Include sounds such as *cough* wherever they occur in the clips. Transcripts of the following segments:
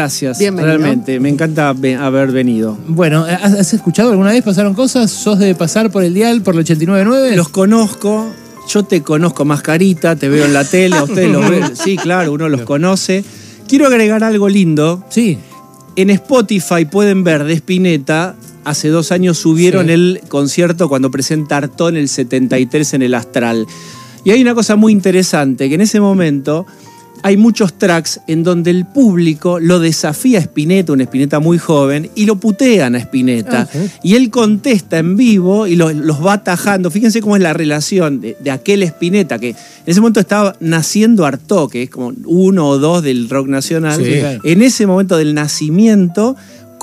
Gracias, Bienvenido. realmente. Me encanta haber venido. Bueno, ¿has, has escuchado alguna vez? ¿Pasaron cosas? ¿Sos de pasar por el dial, por el 89.9? Los conozco, yo te conozco mascarita, te veo en la tele, a ustedes los *laughs* ven. Sí, claro, uno los conoce. Quiero agregar algo lindo. Sí. En Spotify pueden ver de Spinetta. Hace dos años subieron Sí. el concierto cuando presenta Artón el 73 en el Astral. Y hay una cosa muy interesante, que en ese momento hay muchos tracks en donde el público lo desafía a Spinetta, un Spinetta muy joven, y lo putean a Spinetta. Ah. Y él contesta en vivo y lo- los va atajando. Fíjense cómo es la relación de, de aquel Spinetta, que en ese momento estaba naciendo Artó, que es como uno o dos del rock nacional. Sí. En ese momento del nacimiento,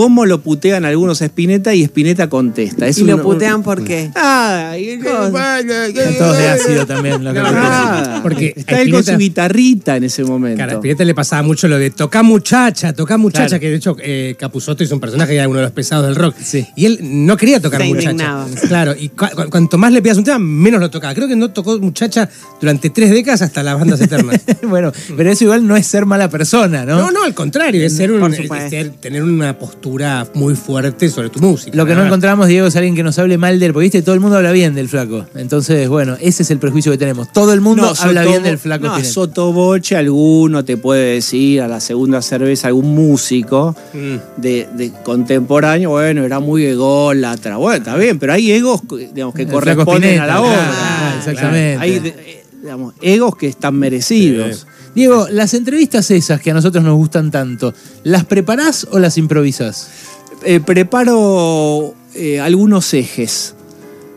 cómo lo putean algunos a Spinetta y Spinetta contesta. Es y lo un- putean por qué. Ay, Están todos de ácido también. Lo que Ah, Porque está él con Spinetta- su guitarrita en ese momento. Cara, a Spinetta le pasaba mucho lo de toca muchacha, toca muchacha, Claro. que de hecho eh, Capusotto es un personaje que era uno de los pesados del rock. Sí. Y él no quería tocar Se muchacha. indignaba. Claro, y cu- cu- cuanto más le pidas un tema, menos lo tocaba. Creo que no tocó muchacha durante tres décadas hasta las bandas eternas. *laughs* bueno, pero eso igual no es ser mala persona, ¿no? No, no, al contrario, es ser un, es tener una postura muy fuerte sobre tu música. Lo que no encontramos, Diego, es alguien que nos hable mal del, porque viste, todo el mundo habla bien del flaco. Entonces, bueno, ese es el prejuicio que tenemos. Todo el mundo habla sotobo- bien del flaco No, Spinetta. sotoboche alguno te puede decir a la segunda cerveza algún músico Mm. de, de contemporáneo, bueno, era muy ególatra. Bueno, está bien, pero hay egos digamos, que El corresponden Spinetta, a la claro, obra. ah, exactamente. Hay eh, digamos, egos que están merecidos. Diego, las entrevistas esas que a nosotros nos gustan tanto, ¿las preparás o las improvisás? Eh, preparo eh, algunos ejes.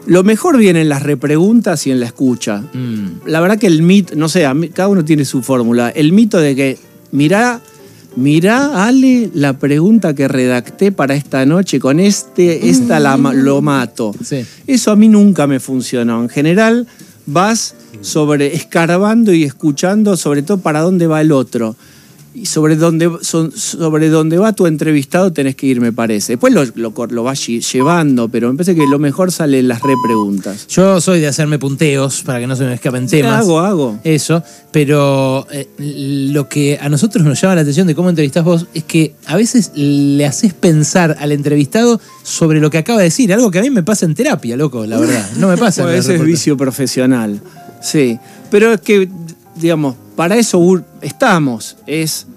Lo mejor viene en las repreguntas y en la escucha. Mm. La verdad que el mito, no sé, cada uno tiene su fórmula. El mito de que, mirá, mirá, Ale, la pregunta que redacté para esta noche, con este, esta la lo mato. Sí. Eso a mí nunca me funcionó. En general, vas sobre escarbando y escuchando, sobre todo para dónde va el otro. Y sobre dónde, son- sobre dónde va tu entrevistado tenés que ir, me parece. Después lo, lo, vas lle- llevando, pero me parece que lo mejor sale en las repreguntas. Yo soy de hacerme punteos para que no se me escapen temas. Hago, hago. Eso, pero eh, lo que a nosotros nos llama la atención de cómo entrevistás vos es que a veces le haces pensar al entrevistado sobre lo que acaba de decir, algo que a mí me pasa en terapia, loco, la verdad. No me pasa. *laughs* en Bueno, el ese es vicio profesional. Sí. Pero es que, digamos, para eso estamos. Es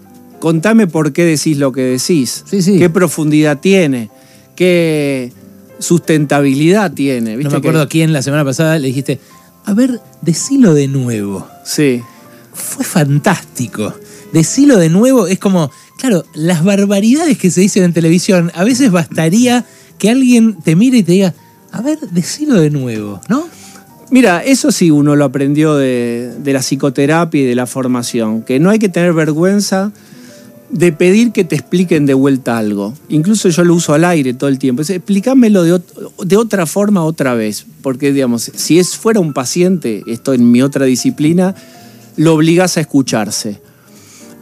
contame por qué decís lo que decís. Sí, sí. ¿Qué profundidad tiene? ¿Qué sustentabilidad tiene? No ¿Viste me acuerdo que- a quién la semana pasada le dijiste, a ver, decilo de nuevo. Sí. Fue fantástico. Decilo de nuevo es como, claro, las barbaridades que se dicen en televisión, a veces bastaría que alguien te mire y te diga, a ver, decilo de nuevo, ¿no? Mira, eso sí uno lo aprendió de, la psicoterapia y de la formación, que no hay que tener vergüenza de pedir que te expliquen de vuelta algo. Incluso yo lo uso al aire todo el tiempo. Es, explícamelo de, de otra forma otra vez. Porque, digamos, si es fuera un paciente, esto en mi otra disciplina, lo obligás a escucharse.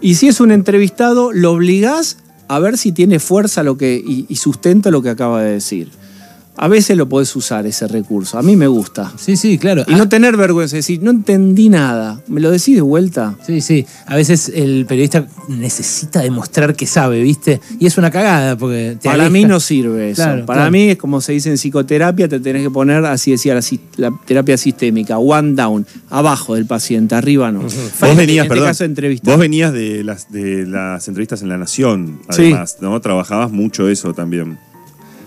Y si es un entrevistado, lo obligás a ver si tiene fuerza y, y sustento lo que acaba de decir. A veces lo podés usar ese recurso. A mí me gusta. Sí, sí, claro. Y no tener vergüenza, decir, no entendí nada. ¿Me lo decís de vuelta? Sí, sí. A veces el periodista necesita demostrar que sabe, ¿viste? Y es una cagada porque te Para aleja. mí no sirve eso. Claro, Para claro. mí es como se dice en psicoterapia, te tenés que poner, así decía la, terapia sistémica, one down, abajo del paciente, arriba no. Vos En venías, este perdón, caso, vos venías de las, de las entrevistas en La Nación, Sí. además, ¿no? Trabajabas mucho eso también.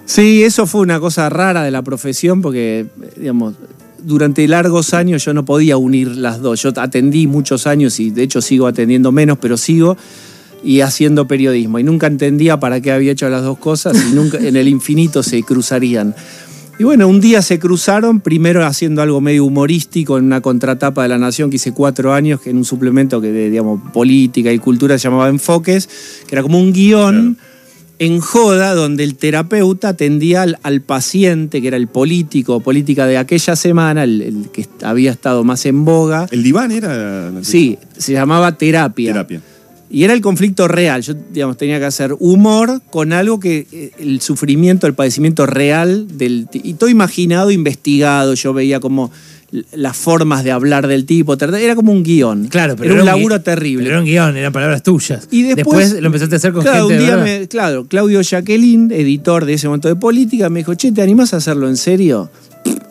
Sí, eso fue una cosa rara de la profesión porque, digamos, durante largos años yo no podía unir las dos. Yo atendí muchos años y de hecho sigo atendiendo menos, pero sigo y haciendo periodismo. Y nunca entendía para qué había hecho las dos cosas y nunca en el infinito se cruzarían. Y bueno, un día se cruzaron, primero haciendo algo medio humorístico en una contratapa de La Nación que hice cuatro años, que en un suplemento que de, digamos, política y cultura se llamaba Enfoques, que era como un guion en joda donde el terapeuta atendía al, al paciente, que era el político o política de aquella semana, el, el que había estado más en boga. ¿El diván era? Sí, se llamaba terapia. Terapia. Y era el conflicto real. Yo, digamos, tenía que hacer humor con algo que eh, el sufrimiento, el padecimiento real del. Y todo imaginado, investigado. Yo veía cómo l- las formas de hablar del tipo. Era como un guion. Claro, pero era un gui- laburo terrible. pero era un guion, eran palabras tuyas. Y después, lo empezaste a hacer con claro, gente un día me- claro, Claudio Jacqueline, editor de ese momento de política, me dijo, che, ¿te animás a hacerlo en serio?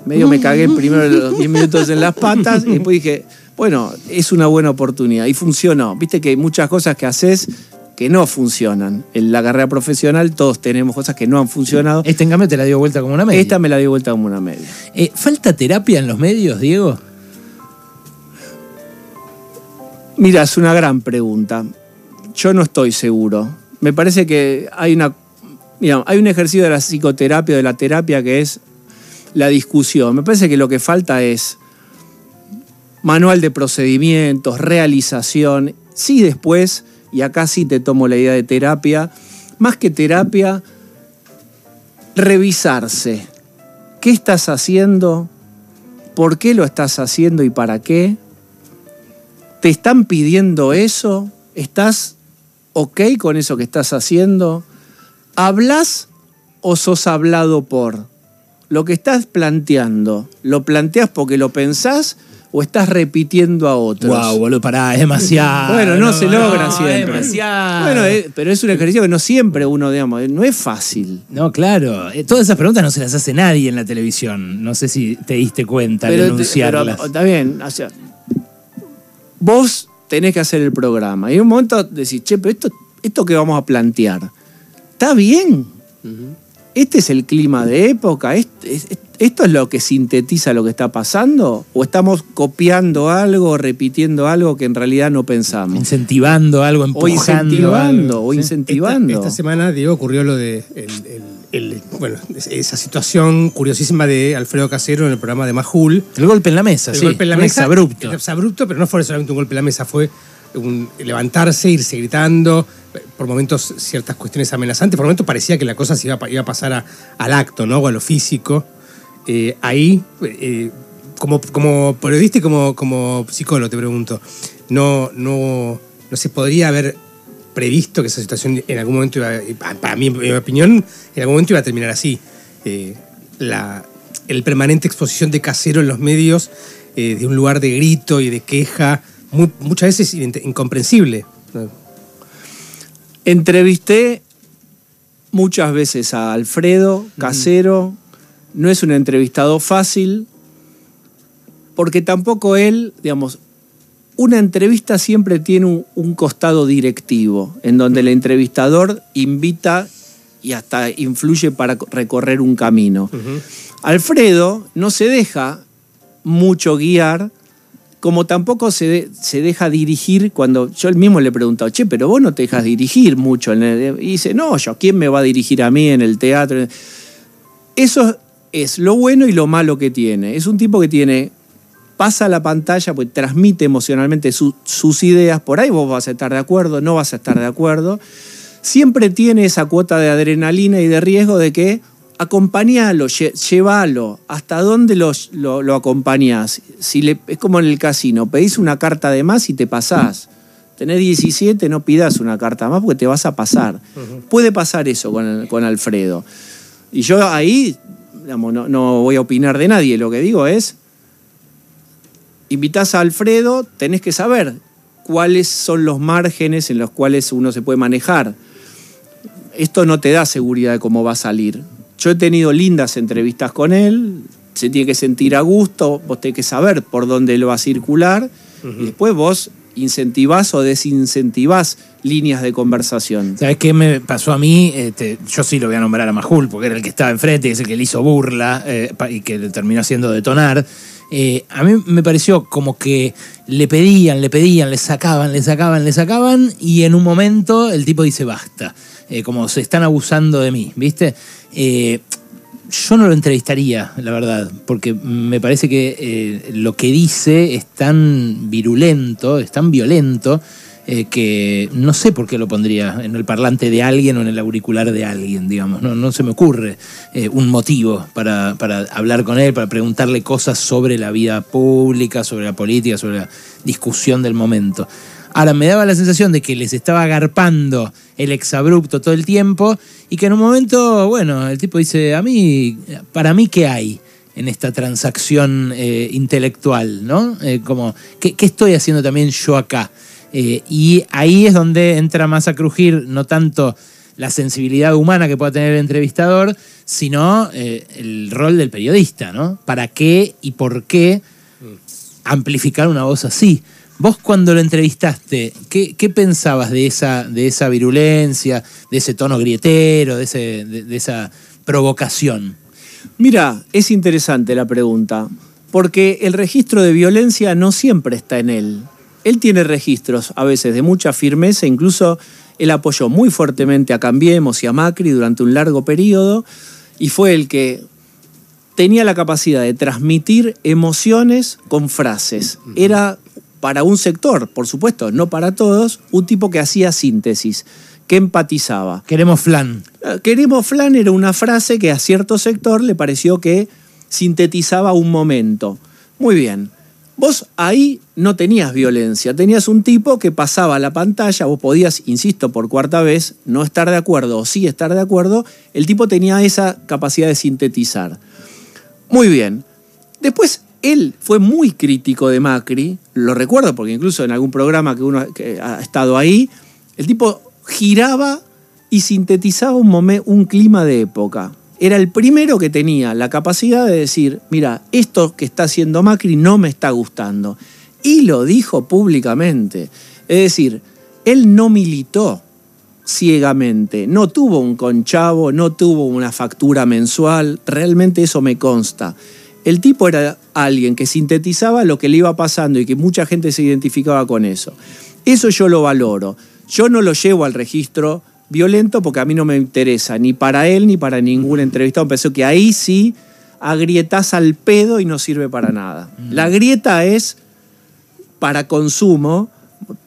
Medio me cagué primero los 10 minutos en las patas y después dije, bueno, es una buena oportunidad. Y funcionó. Viste que hay muchas cosas que haces que no funcionan. En la carrera profesional todos tenemos cosas que no han funcionado. Esta en cambio te la dio vuelta como una media. Esta me la dio vuelta como una media. Eh, ¿Falta terapia en los medios, Diego? Mira, es una gran pregunta. Yo no estoy seguro. Me parece que hay una. Mira, hay un ejercicio de la psicoterapia, de la terapia, que es la discusión. Me parece que lo que falta es manual de procedimientos, realización. Sí, después, y acá sí te tomo la idea de terapia, más que terapia, revisarse. ¿Qué estás haciendo? ¿Por qué lo estás haciendo y para qué? ¿Te están pidiendo eso? ¿Estás ok con eso que estás haciendo? ¿Hablas o sos hablado por? Lo que estás planteando, ¿lo planteas porque lo pensás o estás repitiendo a otros? Wow, boludo, pará, es demasiado. Bueno, no, se logra no, siempre. Es demasiado. Bueno, eh, pero es un ejercicio que no siempre uno, digamos, eh, no es fácil. No, claro. Eh, todas esas preguntas no se las hace nadie en la televisión. No sé si te diste cuenta al Pero, te- enunciarlas. pero está bien, o sea, vos tenés que hacer el programa. Y en un momento decís, che, pero esto, esto que vamos a plantear, ¿está bien? ¿Este es el clima de época? ¿Est- es- es- ¿Esto es lo que sintetiza lo que está pasando? ¿O estamos copiando algo, repitiendo algo que en realidad no pensamos? Incentivando algo, O empujando. incentivando, algo. o Sí. incentivando. Esta, esta semana, Diego, ocurrió lo de el- el- el- bueno, es- esa situación curiosísima de Alfredo Casero en el programa de Majul. El golpe en la mesa, El sí. golpe en la un mesa. exabrupto. Exabrupto, pero no fue solamente un golpe en la mesa, fue un levantarse, irse gritando, por momentos ciertas cuestiones amenazantes, por momentos parecía que la cosa se iba, a pa- iba a pasar a- al acto, ¿no? O a lo físico. Eh, ahí, eh, como, como periodista y como, como psicólogo, te pregunto, no, no, no se podría haber previsto que esa situación en algún momento iba, para mí, en mi opinión, en algún momento iba a terminar así. Eh, la, el permanente exposición de casero en los medios, de un lugar de grito y de queja, mu- muchas veces in- incomprensible. Entrevisté muchas veces a Alfredo Casero. No es un entrevistado fácil, porque tampoco él, digamos, una entrevista siempre tiene un, un costado directivo, en donde el entrevistador invita y hasta influye para recorrer un camino. Alfredo no se deja mucho guiar, como tampoco se, de- se deja dirigir cuando yo él mismo le he preguntado, che, pero vos no te dejas dirigir mucho. en el-". y dice, no, yo, ¿quién me va a dirigir a mí en el teatro? Eso es lo bueno y lo malo que tiene. Es un tipo que tiene, pasa la pantalla, pues transmite emocionalmente su- sus ideas, por ahí vos vas a estar de acuerdo, no vas a estar de acuerdo. Siempre tiene esa cuota de adrenalina y de riesgo de que acompañalo, lle- llévalo. ¿Hasta dónde lo, lo, lo acompañás? Si le, es como en el casino, pedís una carta de más y te pasás. Tenés 17, no pidas una carta más porque te vas a pasar. Puede pasar eso con, con Alfredo. Y yo ahí, digamos, no, no voy a opinar de nadie, lo que digo es, invitás a Alfredo, tenés que saber cuáles son los márgenes en los cuales uno se puede manejar. Esto no te da seguridad de cómo va a salir. Yo he tenido lindas entrevistas con él, se tiene que sentir a gusto, vos tenés que saber por dónde lo va a circular y después vos incentivás o desincentivás líneas de conversación. ¿Sabes qué me pasó a mí? Este, yo sí lo voy a nombrar a Majul, porque era el que estaba enfrente, es el que le hizo burla eh, y que le terminó haciendo detonar. Eh, a mí me pareció como que le pedían, le pedían, le sacaban, le sacaban, le sacaban, y en un momento el tipo dice basta. Eh, como se están abusando de mí, ¿viste? Yo no lo entrevistaría, la verdad, porque me parece que lo que dice es tan virulento, es tan violento, eh, que no sé por qué lo pondría en el parlante de alguien o en el auricular de alguien, digamos. No, no se me ocurre eh, un motivo para, para hablar con él, para preguntarle cosas sobre la vida pública, sobre la política, sobre la discusión del momento. Ahora, me daba la sensación de que les estaba agarpando el exabrupto todo el tiempo y que en un momento, bueno, el tipo dice, a mí, para mí, ¿qué hay? en esta transacción eh, intelectual, ¿no? Como, ¿qué, qué estoy haciendo también yo acá? Eh, y ahí es donde entra más a crujir no tanto la sensibilidad humana que pueda tener el entrevistador, sino eh, el rol del periodista, ¿no? ¿Para qué y por qué amplificar una voz así? Vos cuando lo entrevistaste, ¿qué, pensabas de esa, de esa virulencia, de ese tono grietero, de- de esa provocación? Mira, es interesante la pregunta, porque el registro de violencia no siempre está en él. Él tiene registros a veces de mucha firmeza, incluso él apoyó muy fuertemente a Cambiemos y a Macri durante un largo periodo y fue el que tenía la capacidad de transmitir emociones con frases. Era para un sector, por supuesto, no para todos, un tipo que hacía síntesis, que empatizaba. Queremos flan. Eh, Queremos flan era una frase que a cierto sector le pareció que sintetizaba un momento. Muy bien. Vos ahí no tenías violencia, tenías un tipo que pasaba la pantalla, vos podías, insisto por cuarta vez, no estar de acuerdo o sí estar de acuerdo, el tipo tenía esa capacidad de sintetizar. Muy bien. Después, él fue muy crítico de Macri, lo recuerdo porque incluso en algún programa que uno ha estado ahí, el tipo giraba y sintetizaba un, un clima de época. Era el primero que tenía la capacidad de decir, mira, esto que está haciendo Macri no me está gustando. Y lo dijo públicamente. Es decir, él no militó ciegamente, no tuvo un conchavo, no tuvo una factura mensual, realmente eso me consta. El tipo era alguien que sintetizaba lo que le iba pasando y que mucha gente se identificaba con eso. Eso yo lo valoro. Yo no lo llevo al registro violento porque a mí no me interesa, ni para él ni para ningún entrevistado. Pensé que ahí sí agrietas al pedo y no sirve para nada. La grieta es para consumo,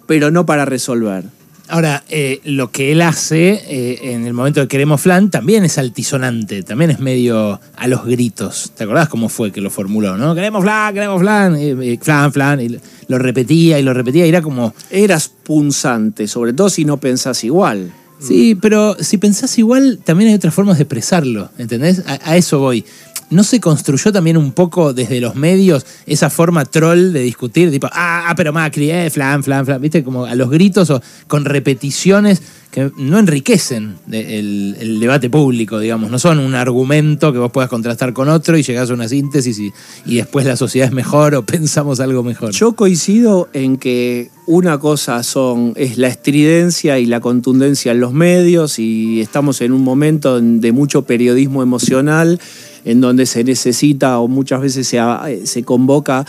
pero no para resolver. Ahora, eh, lo que él hace eh, en el momento de Queremos Flan también es altisonante, también es medio a los gritos. ¿Te acordás cómo fue que lo formuló, no? Queremos Flan, queremos Flan, eh, Flan, Flan, y lo repetía y lo repetía, y era como, Eras punzante, sobre todo si no pensás igual. Sí, pero si pensás igual, también hay otras formas de expresarlo, ¿entendés? A, a eso voy. ¿No se construyó también un poco desde los medios esa forma troll de discutir? Tipo, ah, ah, pero Macri, eh, flan, flan, flan, ¿viste? Como a los gritos o con repeticiones que no enriquecen el, el debate público, digamos. No son un argumento que vos puedas contrastar con otro y llegás a una síntesis y, y después la sociedad es mejor o *laughs* pensamos algo mejor. Yo coincido en que una cosa son, es la estridencia y la contundencia en los medios y estamos en un momento de mucho periodismo emocional en donde se necesita o muchas veces se, se convoca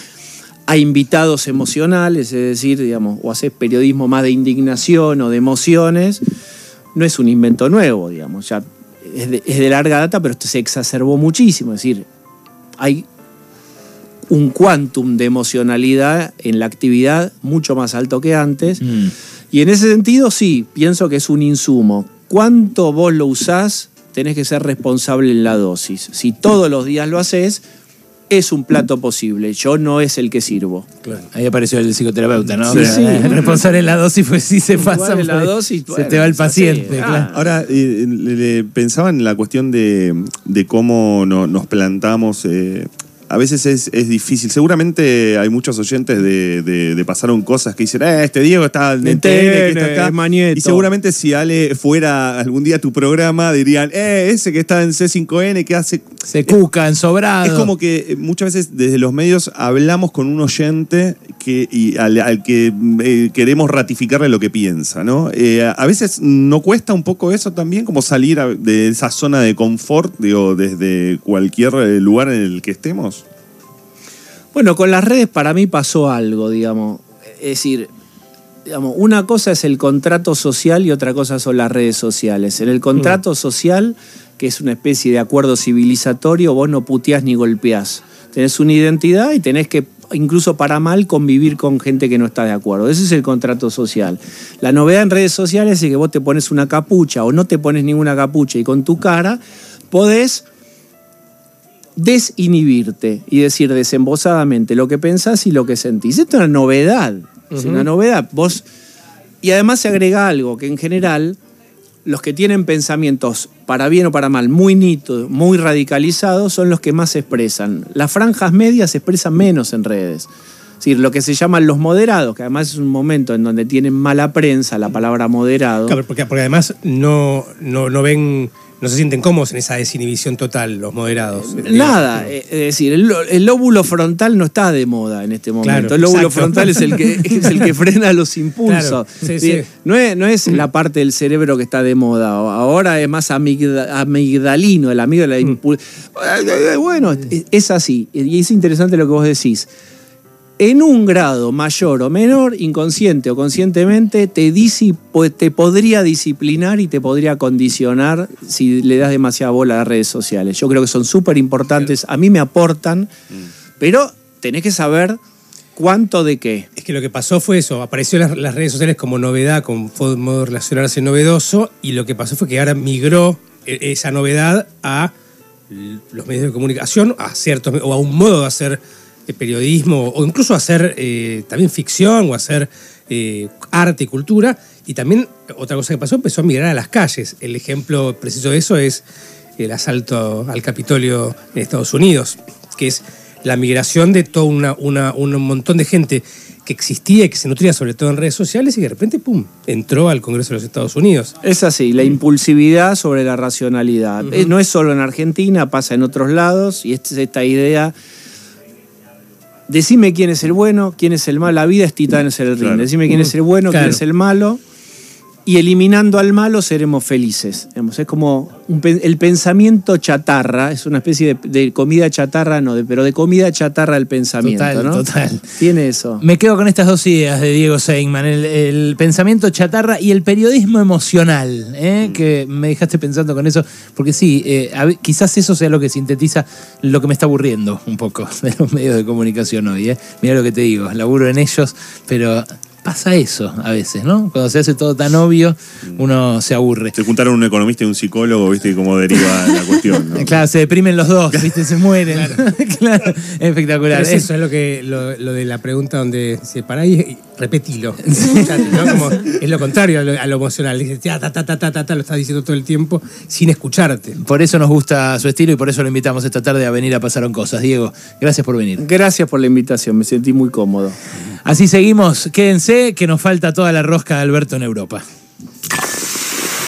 a invitados emocionales, es decir, digamos, o haces periodismo más de indignación o de emociones, no es un invento nuevo, digamos, ya es de, es de larga data, pero esto se exacerbó muchísimo, es decir, hay un quantum de emocionalidad en la actividad mucho más alto que antes. Mm. Y en ese sentido, sí, pienso que es un insumo. ¿Cuánto vos lo usás? Tenés que ser responsable en la dosis. Si todos los días lo haces, es un plato posible. Yo no es el que sirvo. Ahí apareció el psicoterapeuta, ¿no? Sí, sí. El responsable en la dosis, pues sí se pasa. la pues, dosis, se bueno, te va el paciente, ah. claro. Ahora, eh, le- le- pensaba en la cuestión de, de cómo no- nos plantamos. eh, a veces es, es difícil. Seguramente hay muchos oyentes de, de- de Pasaron Cosas que dicen, eh, este Diego está en En TN, que está acá. Y seguramente si Ale fuera algún día a tu programa, dirían, eh, ese que está en C5N, que hace... Se cuca, ensobrado. Es como que muchas veces desde los medios hablamos con un oyente que, y al, al que eh, queremos ratificarle lo que piensa, ¿no? Eh, a- veces no cuesta un poco eso también, como salir de esa zona de confort, digo, desde cualquier eh, lugar en el que estemos. Bueno, con las redes para mí pasó algo, digamos. Es decir, digamos, una cosa es el contrato social y otra cosa son las redes sociales. En el contrato social, que es una especie de acuerdo civilizatorio, vos no puteás ni golpeás. Tenés una identidad y tenés que, incluso para mal, convivir con gente que no está de acuerdo. Ese es el contrato social. La novedad en redes sociales es que vos te pones una capucha o no te pones ninguna capucha y con tu cara podés desinhibirte y decir desembosadamente lo que pensás y lo que sentís. Esto es una novedad. Es una novedad. Vos. Y además se agrega algo que en general los que tienen pensamientos para bien o para mal muy nítidos, muy radicalizados, son los que más se expresan. Las franjas medias se expresan menos en redes. Es decir, lo que se llaman los moderados, que además es un momento en donde tienen mala prensa la palabra moderado. Claro, porque, porque además no, no, no ven, no se sienten cómodos en esa desinhibición total, los moderados. Nada, eh, es decir, el, lo- el lóbulo frontal no está de moda en este momento. Claro, el lóbulo exacto. frontal es el que, *laughs* es el que frena los impulsos. Claro, sí, Es decir, sí. No, es, no es la parte del cerebro que está de moda. Ahora es más amigda- amigdalino, el amigo de la Mm. impul- Bueno, es- es así. Y es interesante lo que vos decís. En un grado mayor o menor, inconsciente o conscientemente, te, te podría disciplinar y te podría condicionar si le das demasiada bola a las redes sociales. Yo creo que son súper importantes, a mí me aportan, pero tenés que saber cuánto de qué. Es que lo que pasó fue eso, apareció las, redes sociales como novedad, fo- modo de relacionarse novedoso, y lo que pasó fue que ahora migró e- esa novedad a los medios de comunicación, a ciertos, o a un modo de hacer eh, periodismo, o incluso hacer eh, también ficción, o hacer eh, arte y cultura, y también otra cosa que pasó, empezó a migrar a las calles. El ejemplo preciso de eso es el asalto al Capitolio en Estados Unidos, que es la migración de todo una, una- un montón de gente que existía y que se nutría sobre todo en redes sociales y de repente, ¡pum!, entró al Congreso de los Estados Unidos. Es así, la impulsividad sobre la racionalidad. Eh, No es solo en Argentina, pasa en otros lados, y es esta idea. Decime quién es el bueno, quién es el malo. La vida es titanes en el ring. Claro. Decime quién es el bueno, Claro. quién es el malo. Y eliminando al malo seremos felices. Es como un el pensamiento chatarra, es una especie de, de comida chatarra, no, de- pero de comida chatarra del pensamiento. Total, ¿no? total. Tiene eso. Me quedo con estas dos ideas de Diego Seigman, el, el pensamiento chatarra y el periodismo emocional, ¿eh? que me dejaste pensando con eso, porque sí, eh, a quizás eso sea lo que sintetiza lo que me está aburriendo un poco *laughs* de los medios de comunicación hoy. ¿eh? Mira lo que te digo, laburo en ellos, pero pasa eso a veces, ¿no? Cuando se hace todo tan obvio, uno se aburre. Se juntaron un economista y un psicólogo, ¿viste? Y cómo deriva la cuestión. ¿no? *laughs* Claro, se deprimen los dos, ¿viste? Se mueren. Claro, *laughs* espectacular. Pero es eso, es lo, que, lo, lo de la pregunta donde se para y, repetilo. *laughs* Escuchate, ¿no? Como es lo contrario a lo, a lo emocional. Dices, "Ya, ta, ta, ta, ta, ta, ta", lo estás diciendo todo el tiempo sin escucharte. Por eso nos gusta su estilo y por eso lo invitamos esta tarde a venir a Pasaron Cosas. Diego, gracias por venir. Gracias por la invitación, me sentí muy cómodo. Así seguimos. Quédense Sé que nos falta toda la rosca de Alberto en Europa.